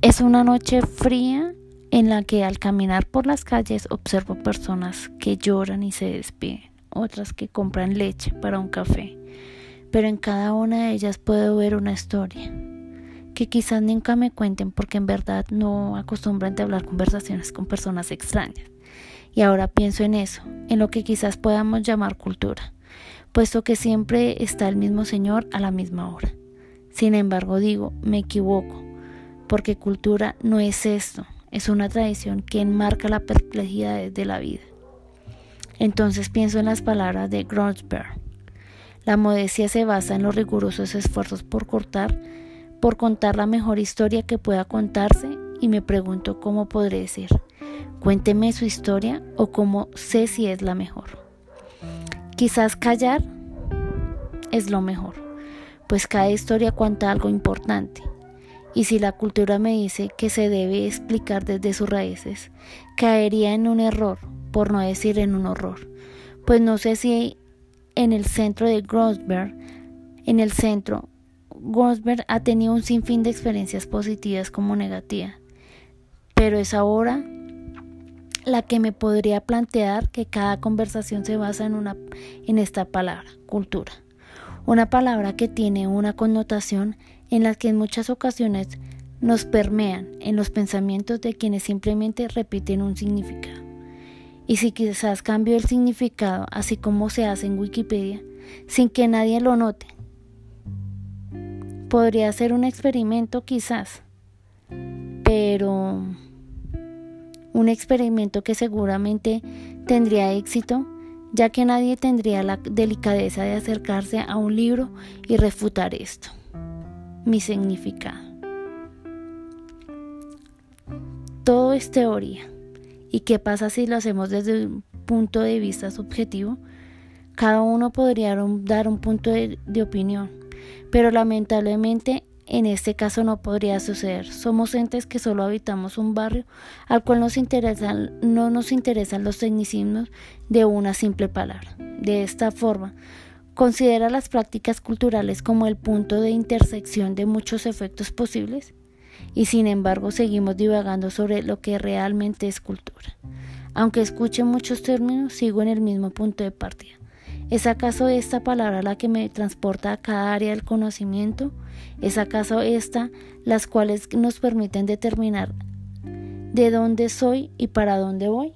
Es una noche fría en la que al caminar por las calles observo personas que lloran y se despiden, otras que compran leche para un café, pero en cada una de ellas puedo ver una historia que quizás nunca me cuenten porque en verdad no acostumbran a hablar conversaciones con personas extrañas. Y ahora pienso en eso, en lo que quizás podamos llamar cultura, puesto que siempre está el mismo Señor a la misma hora. Sin embargo, digo, me equivoco, porque cultura no es esto, es una tradición que enmarca la perplejidad de la vida. Entonces pienso en las palabras de Gronsberg. La modestia se basa en los rigurosos esfuerzos por cortar, por contar la mejor historia que pueda contarse y me pregunto cómo podré decir, cuénteme su historia o cómo sé si es la mejor. Quizás callar es lo mejor, pues cada historia cuenta algo importante y si la cultura me dice que se debe explicar desde sus raíces, caería en un error, por no decir en un horror. Pues no sé si en el centro de Grosberg, en el centro, Grosberg ha tenido un sinfín de experiencias positivas como negativas, pero es ahora la que me podría plantear que cada conversación se basa en, una, en esta palabra, cultura. Una palabra que tiene una connotación en las que en muchas ocasiones nos permean en los pensamientos de quienes simplemente repiten un significado. Y si quizás cambio el significado, así como se hace en Wikipedia, sin que nadie lo note, podría ser un experimento quizás, pero un experimento que seguramente tendría éxito, ya que nadie tendría la delicadeza de acercarse a un libro y refutar esto mi significado. Todo es teoría. ¿Y qué pasa si lo hacemos desde un punto de vista subjetivo? Cada uno podría dar un punto de, opinión, pero lamentablemente en este caso no podría suceder. Somos entes que solo habitamos un barrio al cual nos interesan, no nos interesan los tecnicismos de una simple palabra. De esta forma, considera las prácticas culturales como el punto de intersección de muchos efectos posibles y sin embargo seguimos divagando sobre lo que realmente es cultura. Aunque escuche muchos términos, sigo en el mismo punto de partida. ¿Es acaso esta palabra la que me transporta a cada área del conocimiento? ¿Es acaso esta las cuales nos permiten determinar de dónde soy y para dónde voy?